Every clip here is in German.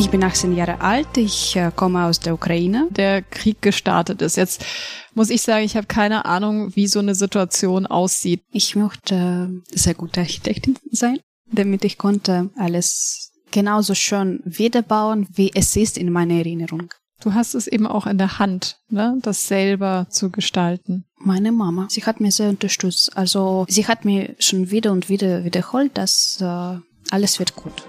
Ich bin 18 Jahre alt, ich äh, komme aus der Ukraine. Der Krieg gestartet ist. Jetzt muss ich sagen, ich habe keine Ahnung, wie so eine Situation aussieht. Ich möchte sehr gute Architektin sein, damit ich konnte alles genauso schön wiederbauen, wie es ist in meiner Erinnerung. Du hast es eben auch in der Hand, ne, das selber zu gestalten. Meine Mama, sie hat mir sehr unterstützt. Also sie hat mir schon wieder und wieder wiederholt, dass äh, alles wird gut.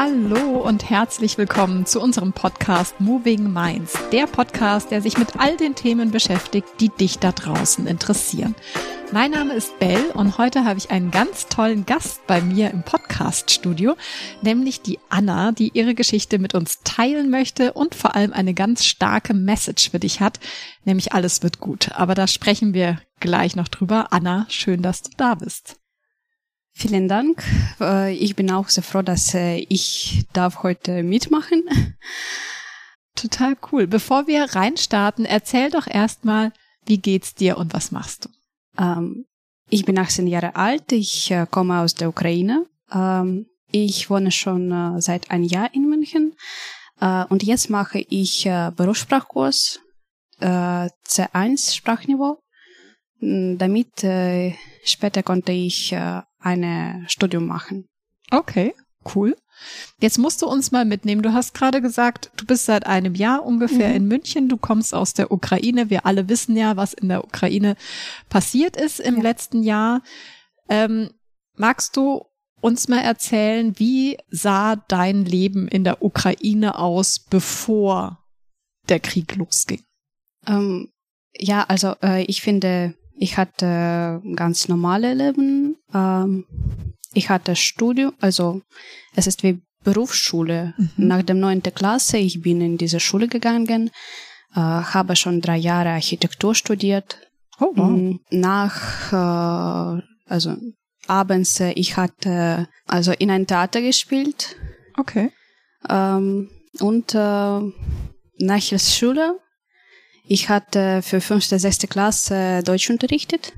Hallo und herzlich willkommen zu unserem Podcast Moving Minds, der Podcast, der sich mit all den Themen beschäftigt, die dich da draußen interessieren. Mein Name ist Bell und heute habe ich einen ganz tollen Gast bei mir im Podcast-Studio, nämlich die Anna, die ihre Geschichte mit uns teilen möchte und vor allem eine ganz starke Message für dich hat, nämlich alles wird gut. Aber da sprechen wir gleich noch drüber. Anna, schön, dass du da bist. Vielen Dank. Äh, ich bin auch sehr froh, dass äh, ich darf heute mitmachen. Total cool. Bevor wir reinstarten, erzähl doch erstmal, wie geht's dir und was machst du? Ähm, ich bin 18 Jahre alt. Ich äh, komme aus der Ukraine. Ähm, ich wohne schon seit einem Jahr in München. und jetzt mache ich Berufssprachkurs C1 Sprachniveau. Damit später konnte ich ein Studium machen. Okay, cool. Jetzt musst du uns mal mitnehmen. Du hast gerade gesagt, du bist seit einem Jahr ungefähr mhm. in München. Du kommst aus der Ukraine. Wir alle wissen ja, was in der Ukraine passiert ist im ja. letzten Jahr. Ähm, magst du uns mal erzählen, wie sah dein Leben in der Ukraine aus, bevor der Krieg losging? Ähm, ja, also äh, ich finde, ich hatte ganz normale Leben. Ähm, ich hatte Studium, also es ist wie Berufsschule. Mhm. Nach dem neunten Klasse, ich bin in diese Schule gegangen, äh, habe schon drei Jahre Architektur studiert. Oh, wow. Mm, nach, äh, also abends, äh, ich hatte also in ein Theater gespielt. Okay. Ähm, und äh, nach der Schule ich hatte für fünfte, sechste Klasse Deutsch unterrichtet.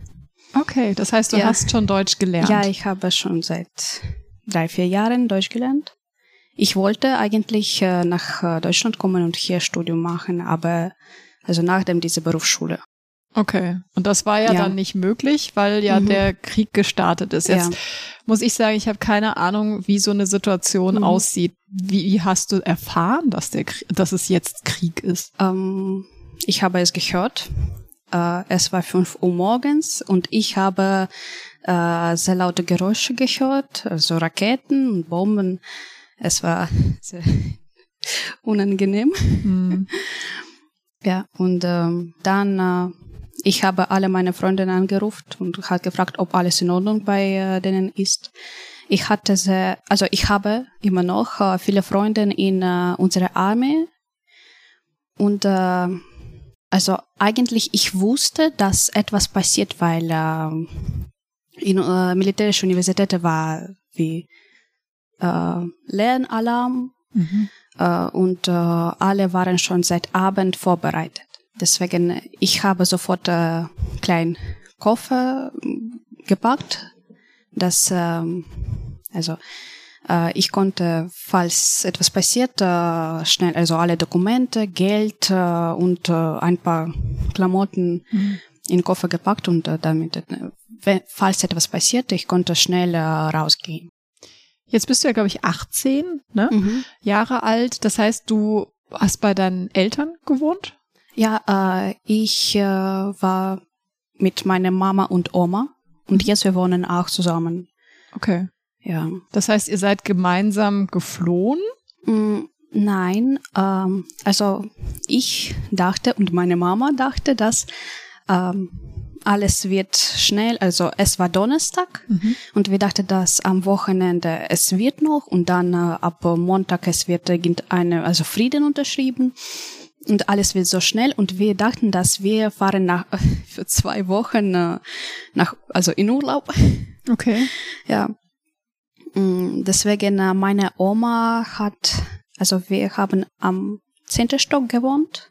Okay, das heißt, du ja. hast schon Deutsch gelernt. Ja, ich habe schon seit drei, vier Jahren Deutsch gelernt. Ich wollte eigentlich äh, nach äh, Deutschland kommen und hier Studium machen, aber also nachdem diese Berufsschule. Okay, und das war ja, ja. dann nicht möglich, weil ja mhm. der Krieg gestartet ist. Jetzt ja. muss ich sagen, ich habe keine Ahnung, wie so eine Situation mhm. aussieht. Wie, hast du erfahren, dass der, dass es jetzt Krieg ist? Ähm, ich habe es gehört. Äh, es war fünf Uhr morgens und ich habe äh, sehr laute Geräusche gehört, also Raketen und Bomben. Es war sehr unangenehm. Mhm. ja, und ähm, dann äh, ich habe alle meine Freunde angerufen und hat gefragt, ob alles in Ordnung bei äh, denen ist. Ich hatte sehr, also ich habe immer noch äh, viele Freunde in äh, unserer Armee und äh, also eigentlich, ich wusste, dass etwas passiert, weil äh, in äh, militärischer Universität war wie äh, Lernalarm mhm. äh, und äh, alle waren schon seit Abend vorbereitet. Deswegen, ich habe sofort äh, kleinen Koffer gepackt, das äh, also äh, ich konnte, falls etwas passiert, äh, schnell, also alle Dokumente, Geld äh, und ein paar Klamotten mhm. in den Koffer gepackt und damit, falls etwas passiert, ich konnte schnell rausgehen. Jetzt bist du ja, glaube ich, 18 ne? Mhm. Jahre alt. Das heißt, du hast bei deinen Eltern gewohnt? Ja, äh, ich äh, war mit meiner Mama und Oma und mhm. jetzt wir wohnen auch zusammen. Okay. Ja. Das heißt, ihr seid gemeinsam geflohen? Mm, nein, ähm, also ich dachte und meine Mama dachte, dass ähm, alles wird schnell, also es war Donnerstag mhm. und wir dachten, dass am Wochenende es wird noch und dann äh, ab Montag es wird irgendeine, also Frieden unterschrieben und alles wird so schnell und wir dachten, dass wir fahren nach für zwei Wochen äh, nach also in Urlaub. Okay. Ja. Mm, deswegen, meine Oma hat, also wir haben am zehnten Stock gewohnt.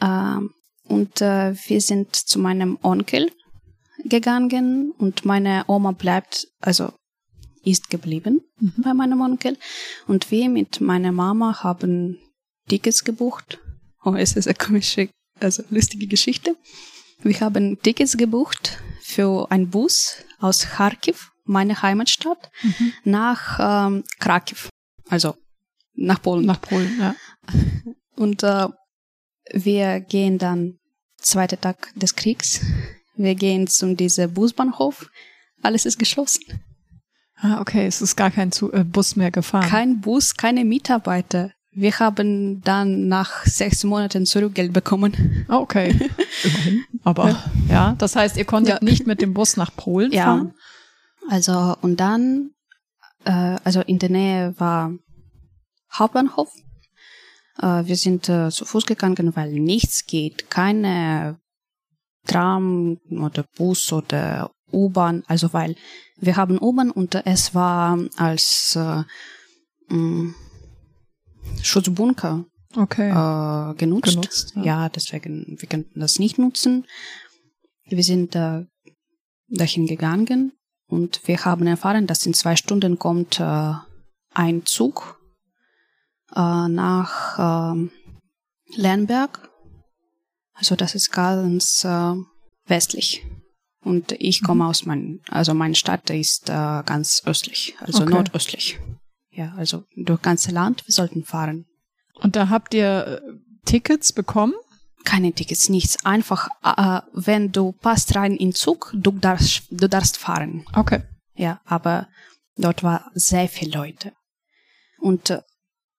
Ähm, und äh, wir sind zu meinem Onkel gegangen und meine Oma bleibt, also ist geblieben Mhm. bei meinem Onkel. Und wir mit meiner Mama haben Tickets gebucht. Oh, es ist eine komische, also lustige Geschichte. Wir haben Tickets gebucht für einen Bus aus Kharkiv, meine Heimatstadt, Mhm. nach ähm, Krakow, also nach Polen. Nach Polen, ja. Und äh, wir gehen dann, zweiter Tag des Kriegs, wir gehen zum diesem Busbahnhof. Alles ist geschlossen. Ah, okay, es ist gar kein Zu äh, Bus mehr gefahren. Kein Bus, keine Mitarbeiter. Wir haben dann nach sechs Monaten Zurückgeld bekommen. Ah, okay. Immerhin. Aber ja. das heißt, ihr konntet Ja. nicht mit dem Bus nach Polen Ja. fahren? Also, und dann, äh, also in der Nähe war Hauptbahnhof. Äh, wir sind äh, zu Fuß gegangen, weil nichts geht. Keine Tram oder Bus oder U-Bahn. Also, weil wir haben U-Bahn und es war als äh, mh, Schutzbunker Okay. äh, genutzt. Genutzt, ja. ja. deswegen, wir könnten das nicht nutzen. Wir sind äh, dahin gegangen und wir haben erfahren, dass in zwei Stunden kommt äh, ein Zug äh, nach äh, Lernberg. Also das ist ganz äh, westlich. Und ich komme aus mein, also meine Stadt ist äh, ganz östlich, also Okay. nordöstlich. Ja, also durch ganze Land, wir sollten fahren. Und da habt ihr äh, Tickets bekommen? Keine Tickets, nichts. Einfach, äh, wenn du passt rein in Zug, du darfst, du darfst fahren. Okay. Ja, aber dort war sehr viel Leute. Und äh,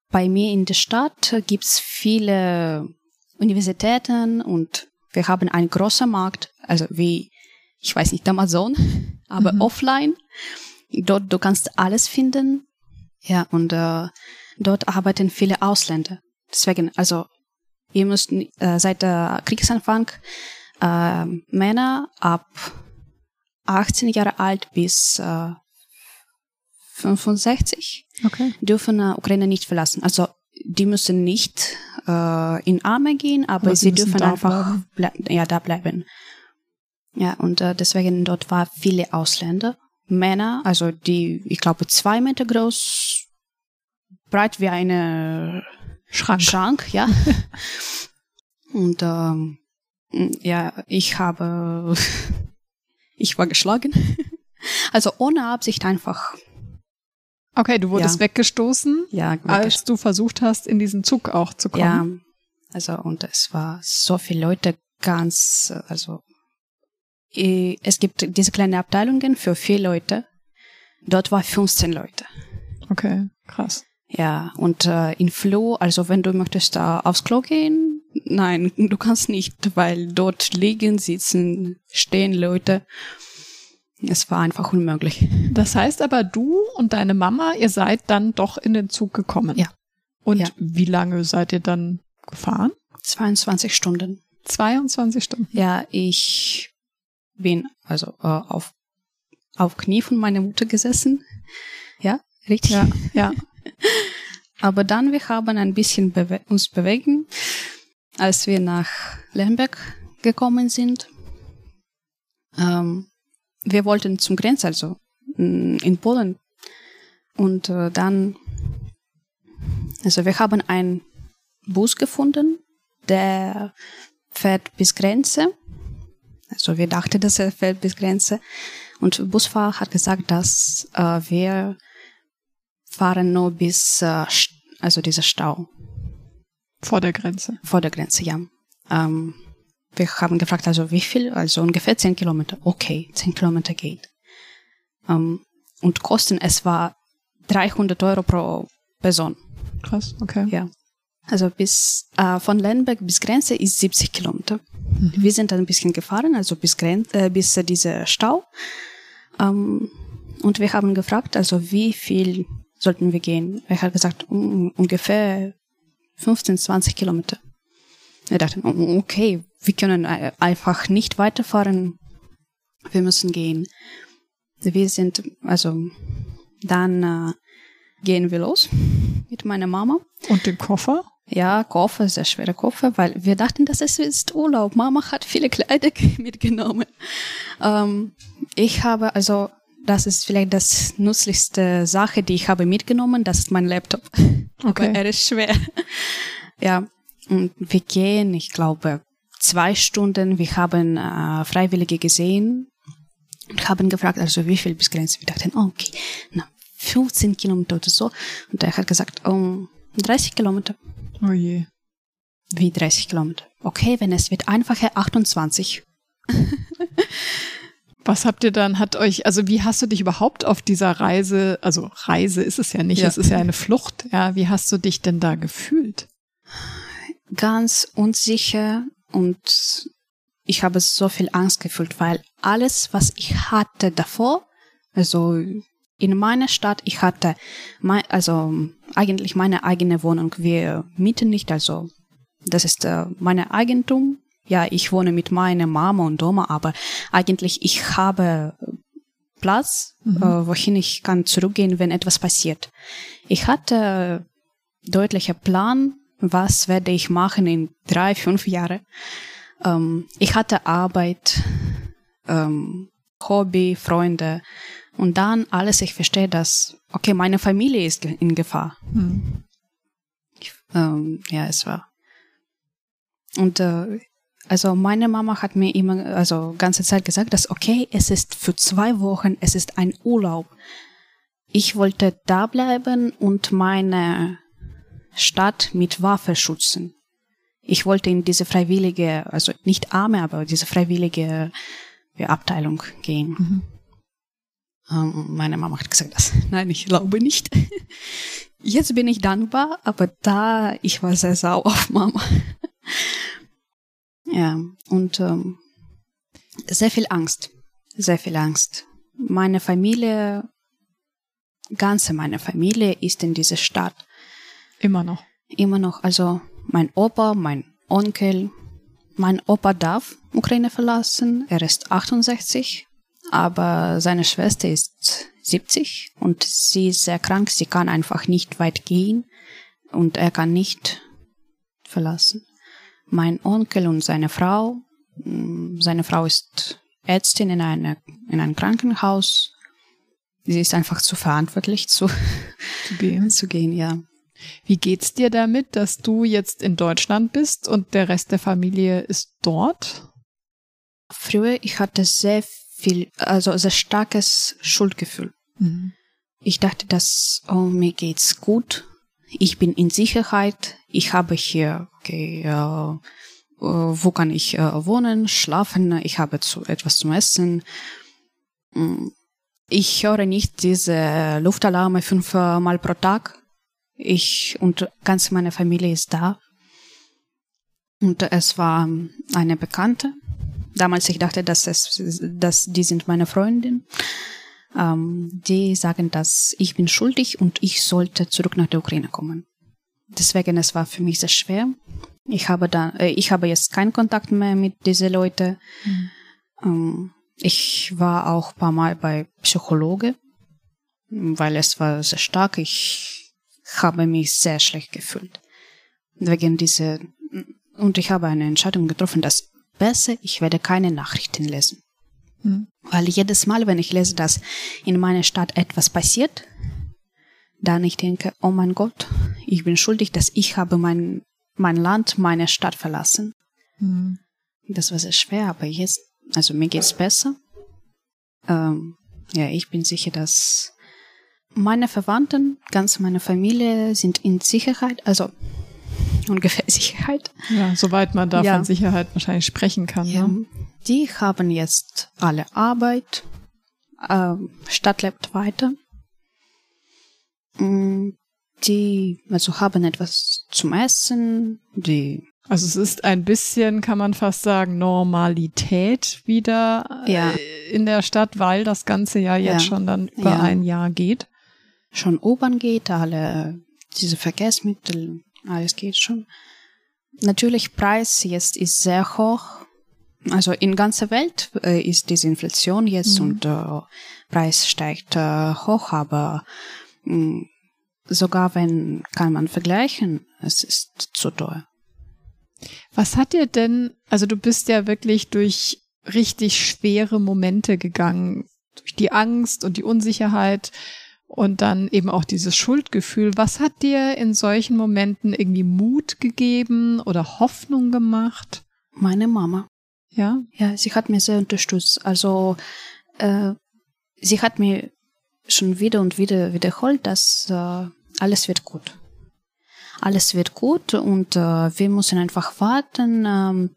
bei mir in der Stadt äh, gibt's viele Universitäten und wir haben einen großen Markt, also wie, ich weiß nicht, Amazon, aber Mhm. offline. Dort, du kannst alles finden. Ja, und äh, dort arbeiten viele Ausländer. Deswegen, also, wir müssten äh, seit der Kriegsanfang äh, Männer ab 18 Jahre alt bis äh, 65 Okay. dürfen äh, Ukraine nicht verlassen. Also die müssen nicht äh, in Arme gehen, aber, Aber sie sie dürfen einfach ble ja, da bleiben. Ja, und äh, deswegen dort war viele Ausländer, Männer, also die, ich glaube, zwei Meter groß, breit wie eine Schrank. Schrank, ja. Und ähm, ja, ich habe, ich war geschlagen. Also ohne Absicht einfach, Okay, du wurdest Ja. weggestoßen, ja, als du versucht hast, in diesen Zug auch zu kommen. ja. Also und es war so viele Leute ganz, also eh, es gibt diese kleinen Abteilungen für vier Leute. Dort war 15 Leute. Okay, krass. Ja, und äh, in Flo, also wenn du möchtest da aufs Klo gehen, nein, du kannst nicht, weil dort liegen, sitzen, stehen Leute. Es war einfach unmöglich. Das heißt aber, du und deine Mama, ihr seid dann doch in den Zug gekommen. Ja. Und Ja. wie lange seid ihr dann gefahren? 22 Stunden. 22 Stunden. Ja, ich bin also äh, auf, auf Knie von meiner Mutter gesessen. Ja, richtig. Ja, ja. Aber dann, wir haben ein bisschen bewe uns bewegen, als wir nach Lemberg gekommen sind. Ähm, wir wollten zum Grenz, also mm, in Polen. Und äh, dann, also wir haben einen Bus gefunden, der fährt bis Grenze. Also wir dachten, dass er fährt bis Grenze. Und Busfahrer hat gesagt, dass äh, wir fahren nur bis, äh, also dieser Stau Vor der Grenze. vor der Grenze, ja. Ähm, wir haben gefragt, also wie viel? Also ungefähr 10 Kilometer. Okay, 10 Kilometer geht. Ähm, und Kosten, es war 300 Euro pro Person. Krass, okay. Ja. Also bis äh, von Lemberg bis Grenze ist 70 Kilometer. Wir sind dann ein bisschen gefahren, also bis Gren äh, bis äh, dieser Stau. Ähm, und wir haben gefragt, also wie viel sollten wir gehen? Er hat gesagt, um, ungefähr 15, 20 Kilometer. Wir dachten, oh, okay, wir können äh, einfach nicht weiterfahren. Wir müssen gehen. Wir sind, also dann äh, gehen wir los mit meiner Mama. Und den Koffer? Ja, Koffer, sehr schwerer Koffer, weil wir dachten, dass es ist Urlaub. Mama hat viele Kleider mitgenommen. Ähm, ich habe, also das ist vielleicht das nützlichste Sache, die ich habe mitgenommen. Das ist mein Laptop. Okay. Aber er ist schwer. ja, und wir gehen, ich glaube, zwei Stunden. Wir haben äh, Freiwillige gesehen und haben gefragt, also wie viel bis Grenze. Wir dachten, okay, na, 15 Kilometer oder so. Und er hat gesagt, um 30 Kilometer. Oh je. Wie 30 Kilometer? Okay, wenn es wird einfacher, 28. Was habt ihr dann, hat euch, also wie hast du dich überhaupt auf dieser Reise, also Reise ist es ja nicht, ja. es ist ja eine Flucht, ja, wie hast du dich denn da gefühlt? Ganz unsicher und ich habe so viel Angst gefühlt, weil alles, was ich hatte davor, also in meiner Stadt, ich hatte mein, also eigentlich meine eigene Wohnung. Wir mieten nicht, also das ist äh, meine Eigentum ja, ich wohne mit meiner Mama und Oma, aber eigentlich ich habe Platz, mhm. äh, wohin ich kann zurückgehen, wenn etwas passiert. Ich hatte deutlicher Plan, was werde ich machen in drei, fünf Jahren. Ähm, ich hatte Arbeit, ähm, Hobby, Freunde und dann alles. Ich verstehe, dass okay, meine Familie ist in Gefahr. Mhm. Ich, ähm, ja, es war und äh, also meine Mama hat mir immer, also ganze Zeit gesagt, dass okay, es ist für zwei Wochen, es ist ein Urlaub. Ich wollte da bleiben und meine Stadt mit Waffe schützen. Ich wollte in diese freiwillige, also nicht arme, aber diese freiwillige Abteilung gehen. Mhm. Ähm, meine Mama hat gesagt, dass, nein, ich glaube nicht. Jetzt bin ich dankbar, aber da, ich war sehr sauer auf Mama. Ja, und ähm, sehr viel Angst, sehr viel Angst. Meine Familie, ganze meine Familie ist in dieser Stadt. Immer noch. Immer noch. Also mein Opa, mein Onkel, mein Opa darf Ukraine verlassen. Er ist 68, aber seine Schwester ist 70 und sie ist sehr krank. Sie kann einfach nicht weit gehen und er kann nicht verlassen mein Onkel und seine Frau. Mm, seine Frau ist Ärztin in, eine, in einem Krankenhaus. Sie ist einfach zu verantwortlich zu, zu, gehen. zu gehen, ja. Wie geht's dir damit, dass du jetzt in Deutschland bist und der Rest der Familie ist dort? Früher, ich hatte sehr viel, also sehr starkes Schuldgefühl. Mhm. Ich dachte, dass, oh, mir geht's gut ich bin in Sicherheit, ich habe hier, okay, äh, wo kann ich äh, wohnen, schlafen, ich habe zu, etwas zum Essen. Mm, ich höre nicht diese Luftalarme fünfmal pro Tag. Ich und ganz meine Familie ist da. Und es war eine Bekannte. Damals ich dachte, dass es, dass die sind meine Freundin ähm, die sagen, dass ich bin schuldig und ich sollte zurück nach der Ukraine kommen. Deswegen es war für mich sehr schwer. Ich habe da, äh, ich habe jetzt keinen Kontakt mehr mit diesen Leuten. Mhm. Ähm, ich war auch ein paar Mal bei Psychologe, weil es war sehr stark. Ich habe mich sehr schlecht gefühlt wegen dieser und ich habe eine Entscheidung getroffen, dass besser ich werde keine Nachrichten lesen. Mhm. Weil jedes Mal, wenn ich lese, dass in meiner Stadt etwas passiert, dann ich denke, oh mein Gott, ich bin schuldig, dass ich habe mein, mein Land, meine Stadt verlassen. Mhm. Das war sehr schwer, aber jetzt, also mir geht's besser. Ähm, ja, ich bin sicher, dass meine Verwandten, ganz meine Familie sind in Sicherheit, also ungefähr Sicherheit. Ja, soweit man da ja. von Sicherheit wahrscheinlich sprechen kann. Ja. Ne? Die haben jetzt alle Arbeit, ähm, Stadt lebt weiter. Mm, die also haben etwas zum Essen, die also es ist ein bisschen, kann man fast sagen, Normalität wieder ja. Äh, in der Stadt, weil das ganze Jahr jetzt ja. schon dann über ja. ein Jahr geht. Schon U-Bahn geht, alle diese Verkehrsmittel, alles geht schon. Natürlich Preis jetzt ist sehr hoch, also in ganzer Welt äh, ist diese Inflation jetzt mhm. und äh, Preis steigt äh, hoch, aber mh, mm, sogar wenn kann man vergleichen, es ist zu teuer. Was hat dir denn, also du bist ja wirklich durch richtig schwere Momente gegangen. durch die Angst und die Unsicherheit und dann eben auch dieses Schuldgefühl. Was hat dir in solchen Momenten irgendwie Mut gegeben oder Hoffnung gemacht? Meine Mama. Ja? Ja, sie hat mir sehr unterstützt. Also äh, sie hat mir schon wieder und wieder wiederholt, dass äh, alles wird gut. Alles wird gut und äh, wir müssen einfach warten. Ähm,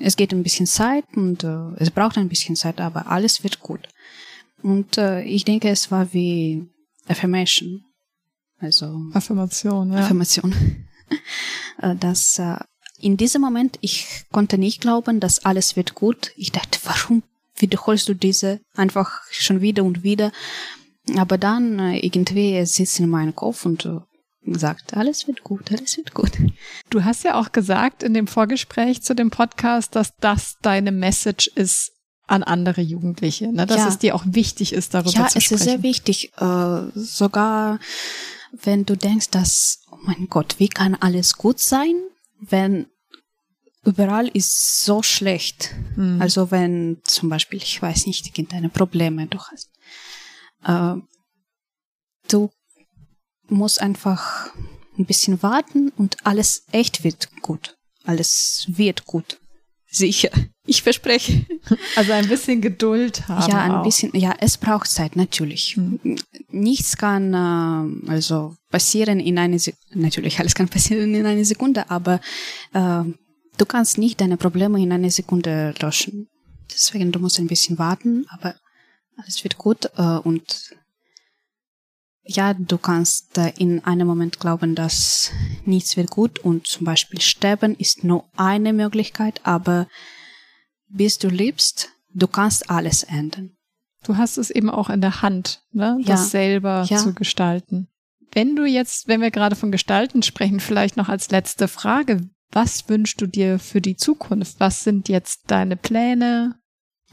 es geht ein bisschen Zeit und äh, es braucht ein bisschen Zeit, aber alles wird gut. Und äh, ich denke, es war wie Affirmation. Also Affirmation, ja. Affirmation. Äh, dass äh, in diesem Moment, ich konnte nicht glauben, dass alles wird gut. Ich dachte, warum wiederholst du diese einfach schon wieder und wieder? Aber dann äh, irgendwie es sitzt in meinem Kopf und äh, sagt, alles wird gut, alles wird gut. Du hast ja auch gesagt in dem Vorgespräch zu dem Podcast, dass das deine Message ist an andere Jugendliche, ne? dass ja. es dir auch wichtig ist, darüber ja, zu sprechen. Ja, es ist sehr wichtig. Äh, sogar wenn du denkst, dass, oh mein Gott, wie kann alles gut sein, wenn überall ist so schlecht. Mhm. Also wenn zum Beispiel, ich weiß nicht, irgendeine Probleme du hast. Äh, du musst einfach ein bisschen warten und alles echt wird gut. Alles wird gut. Sicher. Ich verspreche. Also ein bisschen Geduld haben. Ja, ein auch. bisschen. Ja, es braucht Zeit, natürlich. Mhm. Nichts kann äh, also passieren in eine Sekunde. Natürlich, alles kann passieren in einer Sekunde, aber äh, du kannst nicht deine Probleme in einer Sekunde löschen. Deswegen, du musst ein bisschen warten, aber alles wird gut äh, und ja, du kannst äh, in einem Moment glauben, dass nichts wird gut und zum Beispiel sterben ist nur eine Möglichkeit, aber bis du lebst, du kannst alles ändern. Du hast es eben auch in der Hand, ne? das ja. selber ja. zu gestalten. Wenn du jetzt, wenn wir gerade von Gestalten sprechen, vielleicht noch als letzte Frage, was wünschst du dir für die Zukunft? Was sind jetzt deine Pläne?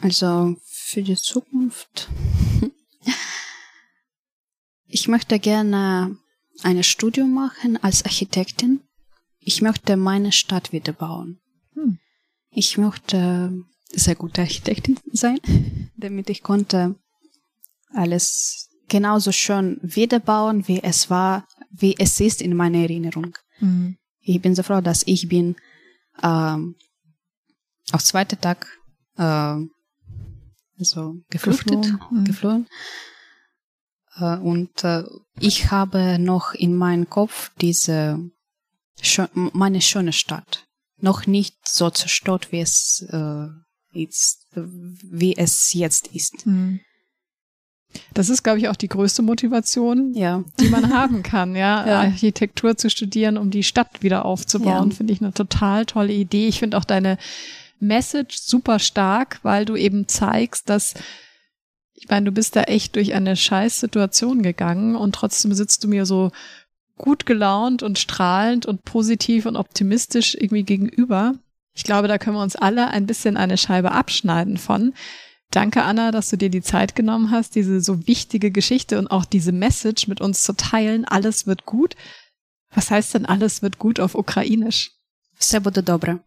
Also für die Zukunft. Ich möchte gerne ein Studium machen als Architektin. Ich möchte meine Stadt wieder bauen. Hm. Ich möchte sehr gute Architektin sein, damit ich konnte alles genauso schön wiederbauen, wie es war, wie es ist in meiner Erinnerung. Mhm. Ich bin so froh, dass ich bin ähm, auf zweiten Tag äh, also geflüchtet, geflohen. Mhm. geflohen. Äh, und äh, ich habe noch in meinem Kopf diese meine schöne Stadt noch nicht so zerstört, wie es äh, jetzt, wie es jetzt ist. Mhm. Das ist, glaube ich, auch die größte Motivation, ja. die man haben kann, ja? ja? Architektur zu studieren, um die Stadt wieder aufzubauen, ja. finde ich eine total tolle Idee. Ich finde auch deine Message super stark, weil du eben zeigst, dass ich meine, du bist da echt durch eine scheiß Situation gegangen und trotzdem sitzt du mir so gut gelaunt und strahlend und positiv und optimistisch irgendwie gegenüber. Ich glaube, da können wir uns alle ein bisschen eine Scheibe abschneiden von. Danke, Anna, dass du dir die Zeit genommen hast, diese so wichtige Geschichte und auch diese Message mit uns zu teilen. Alles wird gut. Was heißt denn alles wird gut auf Ukrainisch? Все буде добре.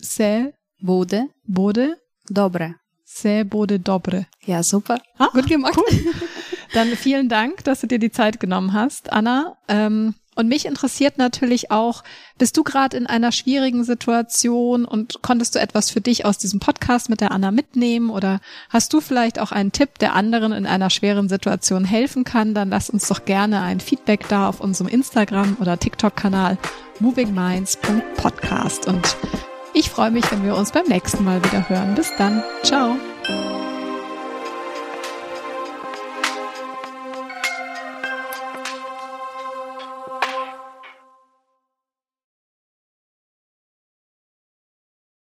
Все буде, буде добре. Se bude dobre. Ja, super. Ah, Gut gemacht. Cool. Dann vielen Dank, dass du dir die Zeit genommen hast, Anna. Ähm, und mich interessiert natürlich auch, bist du gerade in einer schwierigen Situation und konntest du etwas für dich aus diesem Podcast mit der Anna mitnehmen oder hast du vielleicht auch einen Tipp, der anderen in einer schweren Situation helfen kann? Dann lass uns doch gerne ein Feedback da auf unserem Instagram oder TikTok-Kanal movingminds.podcast und ich freue mich, wenn wir uns beim nächsten Mal wieder hören. Bis dann. Ciao.